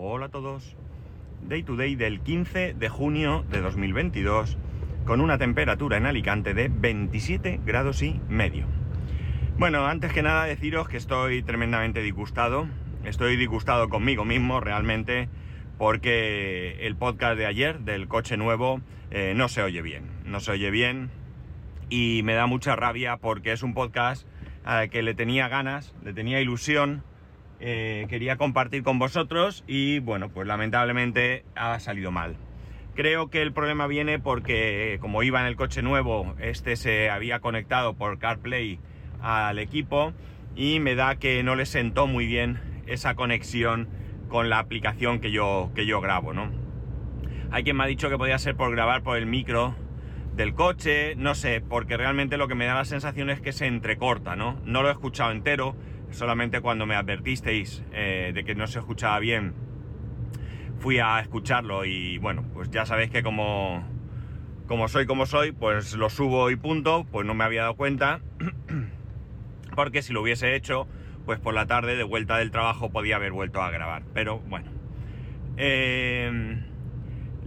Hola a todos. Day to day del 15 de junio de 2022 con una temperatura en Alicante de 27 grados y medio. Bueno, antes que nada deciros que estoy tremendamente disgustado. Estoy disgustado conmigo mismo realmente porque el podcast de ayer del coche nuevo eh, no se oye bien. No se oye bien y me da mucha rabia porque es un podcast al que le tenía ganas, le tenía ilusión, eh, quería compartir con vosotros y bueno, pues lamentablemente ha salido mal. Creo que el problema viene porque como iba en el coche nuevo, este se había conectado por CarPlay al equipo y me da que no le sentó muy bien esa conexión con la aplicación que yo, que yo grabo, ¿no? Hay quien me ha dicho que podía ser por grabar por el micro del coche, no sé, porque realmente lo que me da la sensación es que se entrecorta, ¿no? No lo he escuchado entero, solamente cuando me advertisteis eh, de que no se escuchaba bien, fui a escucharlo y bueno, pues ya sabéis que como, como soy como soy, pues lo subo y punto, pues no me había dado cuenta, porque si lo hubiese hecho, pues por la tarde de vuelta del trabajo podía haber vuelto a grabar, pero bueno. Eh,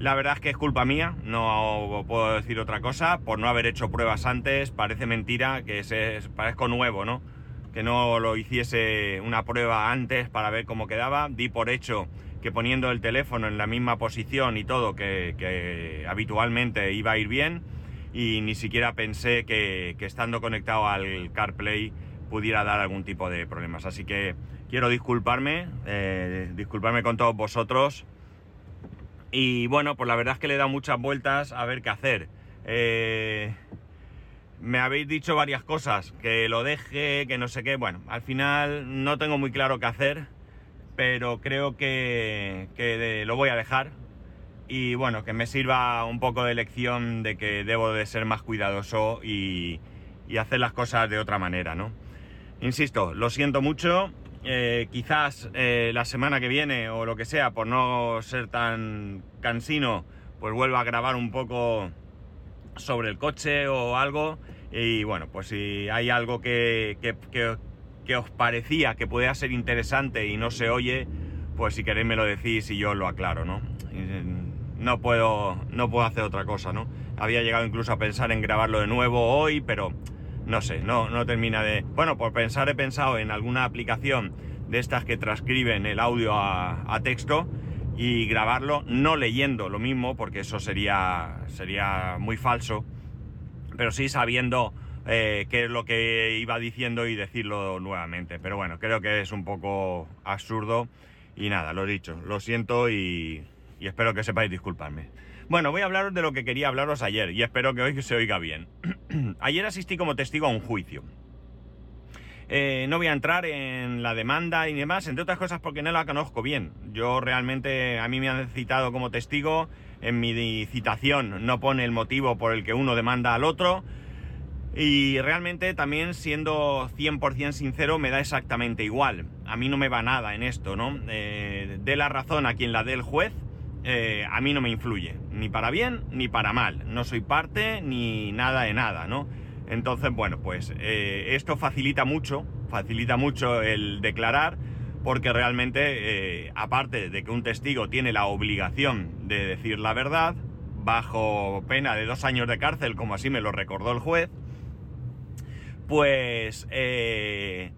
la verdad es que es culpa mía, no puedo decir otra cosa, por no haber hecho pruebas antes, parece mentira que se, parezco nuevo, ¿no? Que no lo hiciese una prueba antes para ver cómo quedaba, di por hecho que poniendo el teléfono en la misma posición y todo, que, habitualmente iba a ir bien, y ni siquiera pensé que, estando conectado al CarPlay pudiera dar algún tipo de problemas. Así que quiero disculparme, eh, disculparme con todos vosotros y bueno, pues la verdad es que le he dado muchas vueltas a ver qué hacer. Eh, me habéis dicho varias cosas, que lo deje, que no sé qué. Bueno, al final no tengo muy claro qué hacer, pero creo que, lo voy a dejar. Y bueno, que me sirva un poco de lección de que debo de ser más cuidadoso y, y hacer las cosas de otra manera, ¿no? Insisto, lo siento mucho, eh, quizás eh, la semana que viene o lo que sea, por no ser tan cansino, pues vuelva a grabar un poco sobre el coche o algo. Y bueno, pues si hay algo que, que, os parecía que pueda ser interesante y no se oye, pues si queréis me lo decís y yo lo aclaro, ¿no? No puedo, no puedo hacer otra cosa, ¿no? Había llegado incluso a pensar en grabarlo de nuevo hoy, pero no sé, no, no termina de... Bueno, por pensar he pensado en alguna aplicación de estas que transcriben el audio a, texto y grabarlo no leyendo lo mismo, porque eso sería, sería muy falso, pero sí sabiendo eh, qué es lo que iba diciendo y decirlo nuevamente. Pero bueno, creo que es un poco absurdo y nada, lo dicho, lo siento y, y espero que sepáis disculparme. Bueno, voy a hablaros de lo que quería hablaros ayer y espero que hoy se oiga bien. ayer asistí como testigo a un juicio. Eh, no voy a entrar en la demanda y demás, entre otras cosas porque no la conozco bien. Yo realmente, a mí me han citado como testigo, en mi citación no pone el motivo por el que uno demanda al otro. Y realmente también siendo 100% sincero me da exactamente igual. A mí no me va nada en esto, ¿no? Eh, de la razón a quien la dé el juez eh, a mí no me influye, ni para bien ni para mal. No soy parte ni nada de nada, ¿no? Entonces, bueno, pues eh, esto facilita mucho, facilita mucho el declarar, porque realmente, eh, aparte de que un testigo tiene la obligación de decir la verdad, bajo pena de dos años de cárcel, como así me lo recordó el juez, pues eh,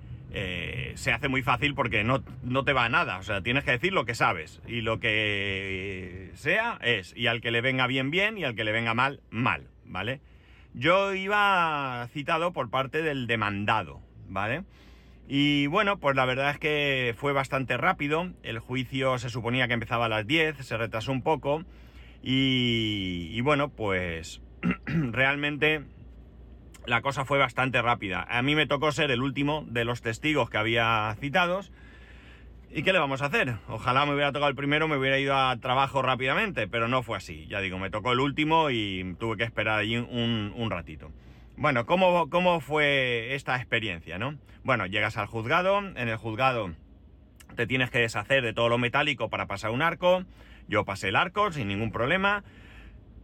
se hace muy fácil porque no, no, te va a nada. O sea, tienes que decir lo que sabes. Y lo que sea es. Y al que le venga bien, bien. Y al que le venga mal, mal. ¿Vale? Yo iba citado por parte del demandado. ¿Vale? Y bueno, pues la verdad es que fue bastante rápido. El juicio se suponía que empezaba a las 10, se retrasó un poco. Y, y bueno, pues realmente la cosa fue bastante rápida. A mí me tocó ser el último de los testigos que había citados. ¿Y qué le vamos a hacer? Ojalá me hubiera tocado el primero, me hubiera ido a trabajo rápidamente, pero no fue así. Ya digo, me tocó el último y tuve que esperar allí un, ratito. Bueno, ¿cómo, ¿cómo, fue esta experiencia, no? Bueno, llegas al juzgado, en el juzgado te tienes que deshacer de todo lo metálico para pasar un arco. Yo pasé el arco sin ningún problema.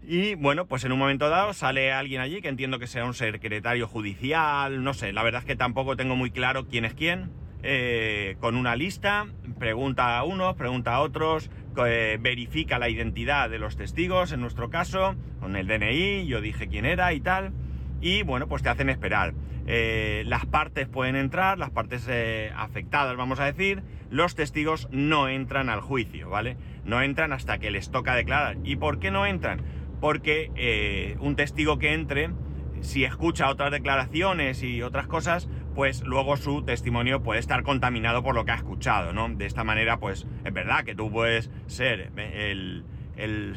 Y bueno, pues en un momento dado sale alguien allí que entiendo que sea un secretario judicial, no sé, la verdad es que tampoco tengo muy claro quién es quién. Eh, con una lista, pregunta a unos, pregunta a otros, eh, verifica la identidad de los testigos, en nuestro caso, con el DNI, yo dije quién era y tal, y bueno, pues te hacen esperar. Eh, las partes pueden entrar, las partes afectadas, vamos a decir, los testigos no entran al juicio, ¿vale? No entran hasta que les toca declarar. ¿Y por qué no entran? Porque un testigo que entre, si escucha otras declaraciones y otras cosas, pues luego su testimonio puede estar contaminado por lo que ha escuchado, ¿no? De esta manera, pues es verdad que tú puedes ser el, el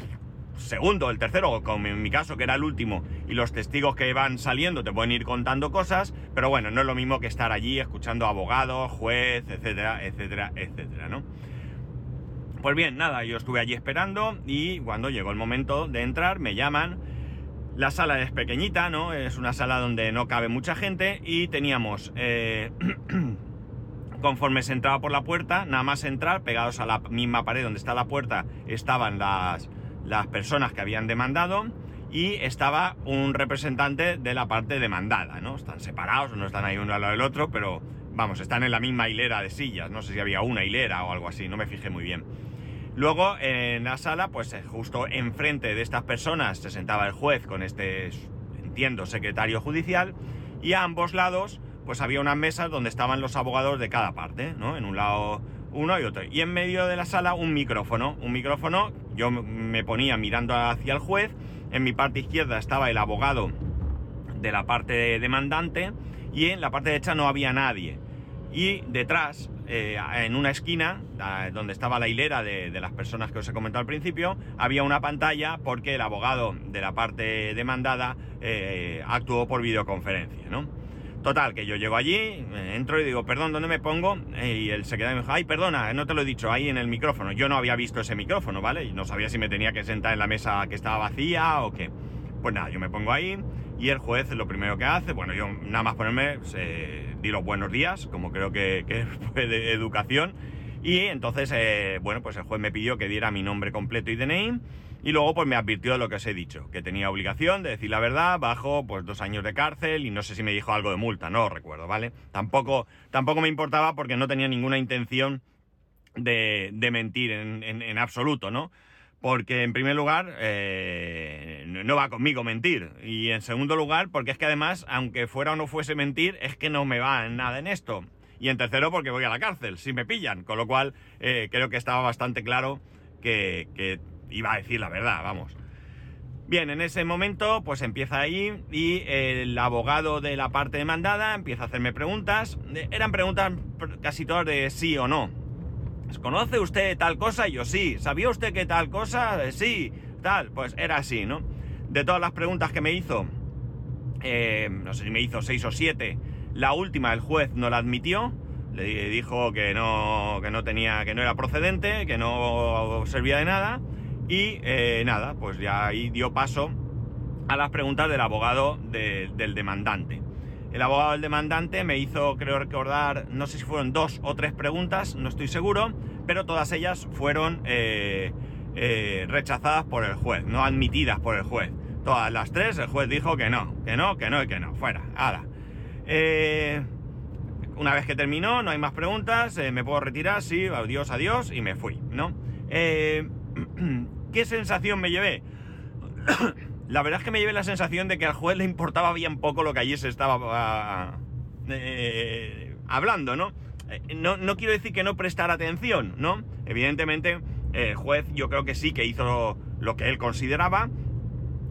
segundo, el tercero, como en mi caso, que era el último, y los testigos que van saliendo te pueden ir contando cosas, pero bueno, no es lo mismo que estar allí escuchando abogados, juez, etcétera, etcétera, etcétera, ¿no? Pues bien, nada, yo estuve allí esperando y cuando llegó el momento de entrar me llaman la sala es pequeñita, ¿no? Es una sala donde no cabe mucha gente y teníamos, eh, conforme se entraba por la puerta, nada más entrar, pegados a la misma pared donde está la puerta, estaban las, las personas que habían demandado y estaba un representante de la parte demandada, ¿no? Están separados, no están ahí uno al lado del otro, pero vamos, están en la misma hilera de sillas, no sé si había una hilera o algo así, no me fijé muy bien. Luego en la sala, pues eh, justo enfrente de estas personas se sentaba el juez con este, entiendo, secretario judicial y a ambos lados pues había unas mesas donde estaban los abogados de cada parte, ¿no? En un lado uno y otro. Y en medio de la sala un micrófono. Un micrófono, yo me ponía mirando hacia el juez, en mi parte izquierda estaba el abogado de la parte demandante y en la parte derecha no había nadie. Y detrás eh, en una esquina, donde estaba la hilera de, las personas que os he comentado al principio, había una pantalla porque el abogado de la parte demandada eh, actuó por videoconferencia, ¿no? Total, que yo llego allí, entro y digo, perdón, ¿dónde me pongo? y el secretario me dijo, ay, perdona, no te lo he dicho, ahí en el micrófono. Yo no había visto ese micrófono, ¿vale? Y no sabía si me tenía que sentar en la mesa que estaba vacía o qué. Pues nada, yo me pongo ahí y el juez lo primero que hace, bueno, yo nada más ponerme, di los buenos días, como creo que, que fue de educación, y entonces, eh, bueno, pues el juez me pidió que diera mi nombre completo y DNI, y luego pues me advirtió de lo que os he dicho, que tenía obligación de decir la verdad, bajo pues dos años de cárcel, y no sé si me dijo algo de multa, no recuerdo, ¿vale? Tampoco, tampoco me importaba porque no tenía ninguna intención de, de mentir en, en absoluto, ¿no? Porque en primer lugar eh, no va conmigo mentir. Y en segundo lugar porque es que además aunque fuera o no fuese mentir es que no me va en nada en esto. Y en tercero porque voy a la cárcel si me pillan. Con lo cual eh, creo que estaba bastante claro que, iba a decir la verdad vamos. Bien en ese momento pues empieza ahí y el abogado de la parte demandada empieza a hacerme preguntas. Eran preguntas casi todas de sí o no ¿Conoce usted tal cosa? Yo sí. ¿Sabía usted que tal cosa? Eh, sí. Tal. Pues era así, ¿no? De todas las preguntas que me hizo, eh, no sé si me hizo seis o siete, la última el juez no la admitió. Le dijo que no, que no tenía, que no era procedente, que no servía de nada. Y eh, nada, pues ya ahí dio paso a las preguntas del abogado del demandante. El abogado del demandante me hizo, creo recordar, no sé si fueron dos o tres preguntas, no estoy seguro, pero todas ellas fueron eh, eh, rechazadas por el juez, no admitidas por el juez. Todas las tres, el juez dijo que no, que no, que no y que no, fuera, hala. Eh, una vez que terminó, no hay más preguntas, me puedo retirar, sí, adiós, adiós, y me fui, ¿no? ¿Qué sensación me llevé? La verdad es que me llevé la sensación de que al juez le importaba bien poco lo que allí se estaba ah, eh, hablando, ¿no? Eh, ¿no? ¿no? quiero decir que no prestara atención, ¿no? Evidentemente, el juez yo creo que sí que hizo lo que él consideraba,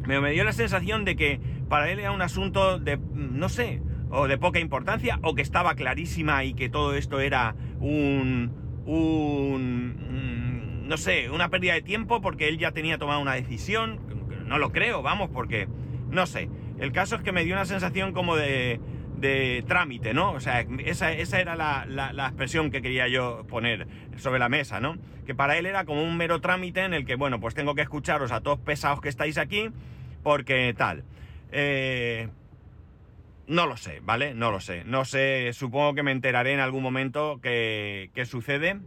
pero me dio la sensación de que para él era un asunto de, no sé, o de poca importancia, o que estaba clarísima y que todo esto era un... un no sé, una pérdida de tiempo porque él ya tenía tomado una decisión, no lo creo, vamos, porque no sé. El caso es que me dio una sensación como de, de trámite, ¿no? O sea, esa, esa era la, la, expresión que quería yo poner sobre la mesa, ¿no? Que para él era como un mero trámite en el que, bueno, pues tengo que escucharos a todos pesados que estáis aquí, porque tal. Eh, no lo sé, ¿vale? No lo sé. No sé, supongo que me enteraré en algún momento qué sucede.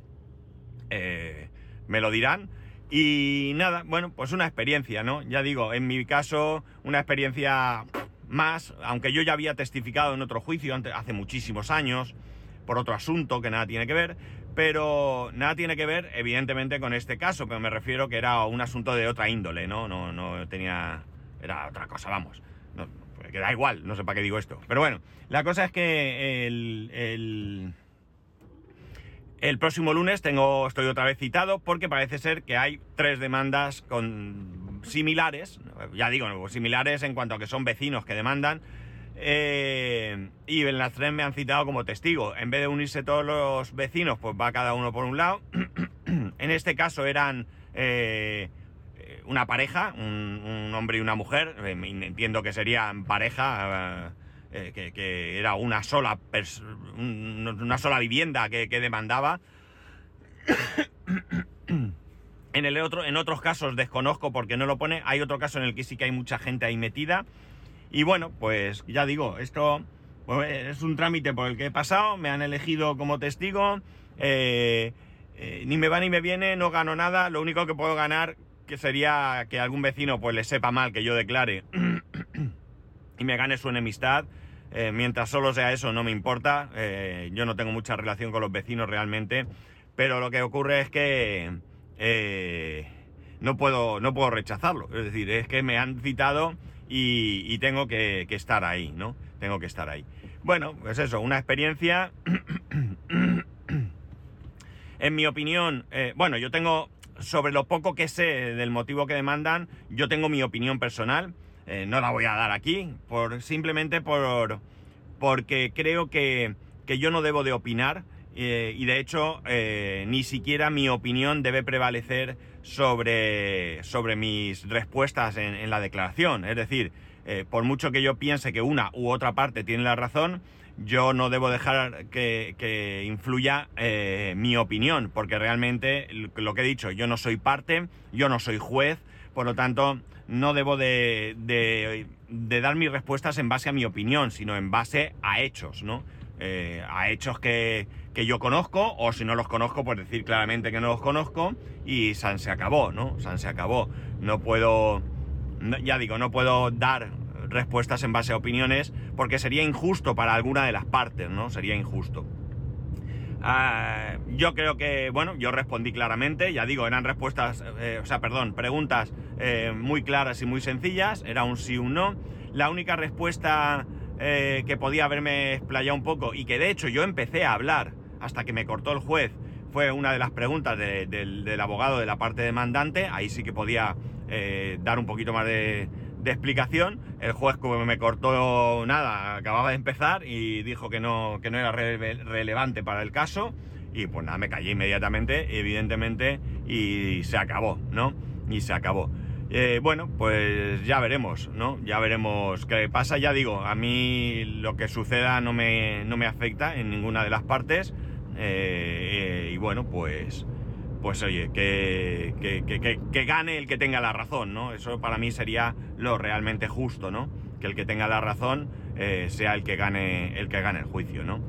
Eh, me lo dirán. Y nada, bueno, pues una experiencia, ¿no? Ya digo, en mi caso, una experiencia más, aunque yo ya había testificado en otro juicio hace muchísimos años, por otro asunto que nada tiene que ver, pero nada tiene que ver, evidentemente, con este caso, pero me refiero que era un asunto de otra índole, ¿no? No, no tenía. Era otra cosa, vamos. No, que da igual, no sé para qué digo esto. Pero bueno, la cosa es que el, el, el próximo lunes tengo, estoy otra vez citado porque parece ser que hay tres demandas con similares, ya digo, similares en cuanto a que son vecinos que demandan eh, y en las tres me han citado como testigo. En vez de unirse todos los vecinos, pues va cada uno por un lado. en este caso eran eh, una pareja, un, hombre y una mujer. Eh, entiendo que serían pareja, que, era una sola, una sola vivienda que, que demandaba. en, el otro, en otros casos desconozco porque no lo pone. Hay otro caso en el que sí que hay mucha gente ahí metida. Y bueno, pues ya digo, esto pues, es un trámite por el que he pasado, me han elegido como testigo, eh, eh, ni me va ni me viene, no gano nada, lo único que puedo ganar que sería que algún vecino pues le sepa mal que yo declare y me gane su enemistad. Eh, mientras solo sea eso no me importa, yo no tengo mucha relación con los vecinos realmente, pero lo que ocurre es que no, puedo, no puedo rechazarlo, es decir, es que me han citado y, tengo que, estar ahí, ¿no? Tengo que estar ahí. Bueno, pues eso, una experiencia. en mi opinión, eh, bueno, yo tengo, sobre lo poco que sé del motivo que demandan, yo tengo mi opinión personal. Eh, no la voy a dar aquí, por, simplemente por, porque creo que, que yo no debo de opinar eh, y de hecho ni siquiera mi opinión debe prevalecer sobre, sobre mis respuestas en, la declaración. Es decir, eh, por mucho que yo piense que una u otra parte tiene la razón, yo no debo dejar que, influya eh, mi opinión, porque realmente lo que he dicho, yo no soy parte, yo no soy juez, por lo tanto, no debo de, dar mis respuestas en base a mi opinión, sino en base a hechos, ¿no? Eh, a hechos que, que yo conozco, o si no los conozco, pues decir claramente que no los conozco y San se acabó, ¿no? San se acabó. No puedo, ya digo, no puedo dar respuestas en base a opiniones porque sería injusto para alguna de las partes, ¿no? Sería injusto. Ah, yo creo que, bueno, yo respondí claramente, ya digo, eran respuestas, eh, o sea, perdón, preguntas eh, muy claras y muy sencillas, era un sí o un no. La única respuesta eh, que podía haberme explayado un poco y que de hecho yo empecé a hablar hasta que me cortó el juez fue una de las preguntas del abogado de la parte demandante. Ahí sí que podía dar un poquito más de, explicación. El juez, como me cortó nada, acababa de empezar y dijo que no, que no era relevante para el caso. Y pues nada, me callé inmediatamente, evidentemente, y se acabó, ¿no? Y se acabó. Eh, bueno, pues ya veremos, ¿no? Ya veremos qué pasa. Ya digo, a mí lo que suceda no me, no me afecta en ninguna de las partes. Eh, y bueno, pues, pues oye, que, que, gane el que tenga la razón, ¿no? Eso para mí sería lo realmente justo, ¿no? Que el que tenga la razón eh, sea el que gane el que gane el juicio, ¿no?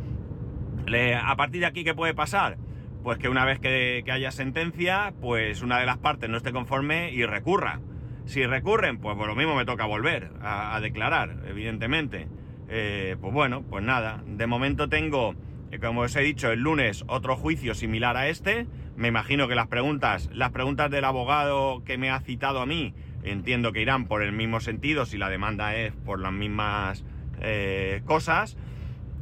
a partir de aquí, ¿qué puede pasar? Pues que una vez que, haya sentencia, pues una de las partes no esté conforme y recurra. Si recurren, pues por lo mismo me toca volver a, declarar, evidentemente. Eh, pues bueno, pues nada. De momento tengo como os he dicho, el lunes otro juicio similar a este. Me imagino que las preguntas, las preguntas del abogado que me ha citado a mí, entiendo que irán por el mismo sentido si la demanda es por las mismas eh, cosas.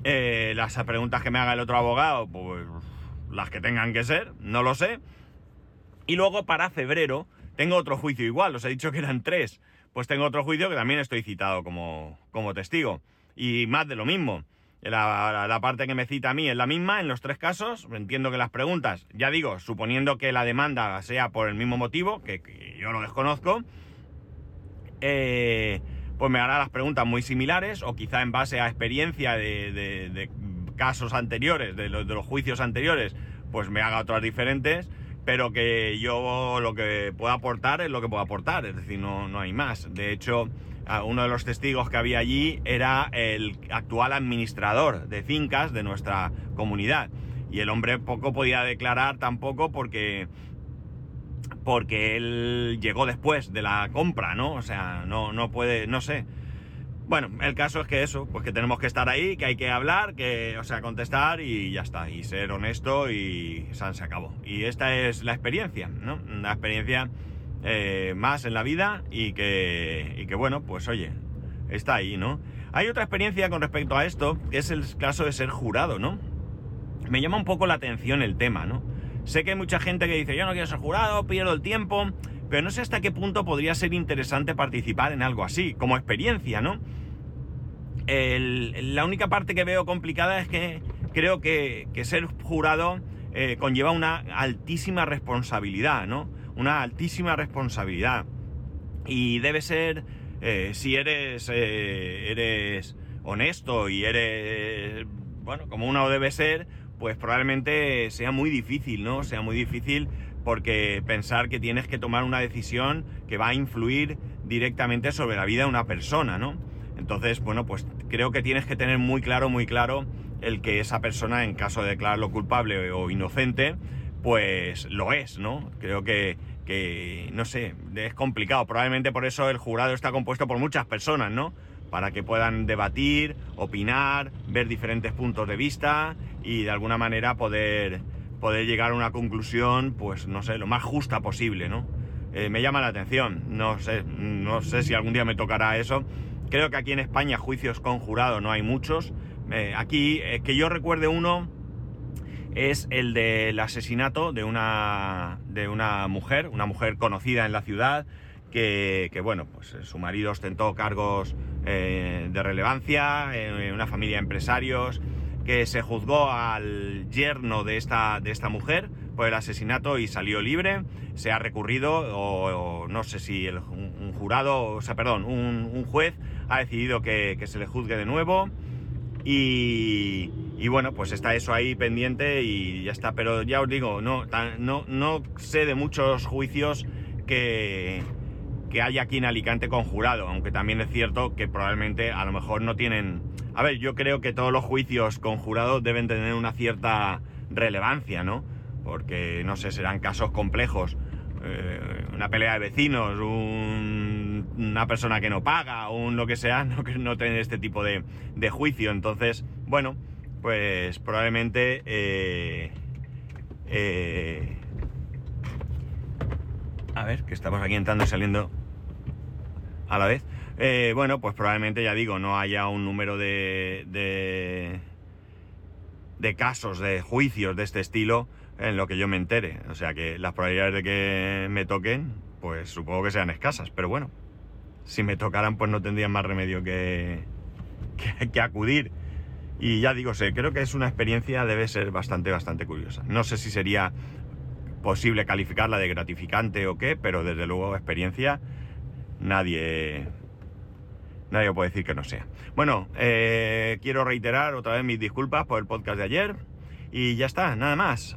Eh, las preguntas que me haga el otro abogado, pues las que tengan que ser, no lo sé. Y luego para febrero tengo otro juicio igual, os he dicho que eran tres. Pues tengo otro juicio que también estoy citado como, como testigo. Y más de lo mismo. La, parte que me cita a mí es la misma en los tres casos. Entiendo que las preguntas, ya digo, suponiendo que la demanda sea por el mismo motivo, que, yo lo desconozco, eh, pues me hará las preguntas muy similares o quizá en base a experiencia de, casos anteriores, de los, juicios anteriores, pues me haga otras diferentes pero que yo lo que puedo aportar es lo que puedo aportar, es decir, no, no hay más. De hecho, uno de los testigos que había allí era el actual administrador de fincas de nuestra comunidad. Y el hombre poco podía declarar tampoco porque porque él llegó después de la compra, ¿no? O sea, no, no puede, no sé. Bueno, el caso es que eso, pues que tenemos que estar ahí, que hay que hablar, que, o sea, contestar y ya está, y ser honesto y se acabó. Y esta es la experiencia, ¿no? Una experiencia eh, más en la vida y que, bueno, pues oye, está ahí, ¿no? Hay otra experiencia con respecto a esto, que es el caso de ser jurado, ¿no? Me llama un poco la atención el tema, ¿no? Sé que hay mucha gente que dice, yo no quiero ser jurado, pierdo el tiempo, pero no sé hasta qué punto podría ser interesante participar en algo así, como experiencia, ¿no? la única parte que veo complicada es que creo que, ser jurado eh, conlleva una altísima responsabilidad, ¿no? Una altísima responsabilidad. Y debe ser, eh, si eres, eh, eres honesto y eres, bueno, como uno debe ser, pues probablemente sea muy difícil, ¿no? Sea muy difícil porque pensar que tienes que tomar una decisión que va a influir directamente sobre la vida de una persona, ¿no? Entonces, bueno, pues creo que tienes que tener muy claro, muy claro el que esa persona, en caso de declararlo culpable o inocente, pues lo es, ¿no? Creo que, que, no sé, es complicado. Probablemente por eso el jurado está compuesto por muchas personas, ¿no? Para que puedan debatir, opinar, ver diferentes puntos de vista y de alguna manera poder, poder llegar a una conclusión, pues no sé, lo más justa posible, ¿no? Eh, me llama la atención, no sé, no sé si algún día me tocará eso. Creo que aquí en España juicios con jurado no hay muchos. Eh, aquí, eh, que yo recuerde uno, es el del asesinato de una, de una mujer, una mujer conocida en la ciudad, que, que bueno, pues su marido ostentó cargos de relevancia en una familia de empresarios que se juzgó al yerno de esta, de esta mujer por el asesinato y salió libre. Se ha recurrido, o, no sé si un, jurado, o sea, perdón, un, juez ha decidido que, se le juzgue de nuevo. Y, bueno, pues está eso ahí pendiente y ya está. Pero ya os digo, no, no, no sé de muchos juicios que, que hay aquí en Alicante con jurado, aunque también es cierto que probablemente a lo mejor no tienen... A ver, yo creo que todos los juicios con jurado deben tener una cierta relevancia, ¿no? Porque, no sé, serán casos complejos. Eh, una pelea de vecinos, una persona que no paga, un lo que sea, no, no tener este tipo de, juicio. Entonces, bueno, pues probablemente... Eh, eh, a ver, que estamos aquí entrando y saliendo a la vez. Eh, bueno, pues probablemente, ya digo, no haya un número de, de, de, casos, de juicios de este estilo en lo que yo me entere. O sea que las probabilidades de que me toquen, pues supongo que sean escasas. Pero bueno, si me tocaran, pues no tendría más remedio que, que, que acudir. Y ya digo, sé, creo que es una experiencia, debe ser bastante, bastante curiosa. No sé si sería posible calificarla de gratificante o qué, pero desde luego experiencia nadie, nadie puede decir que no sea. Bueno, eh, quiero reiterar otra vez mis disculpas por el podcast de ayer y ya está, nada más.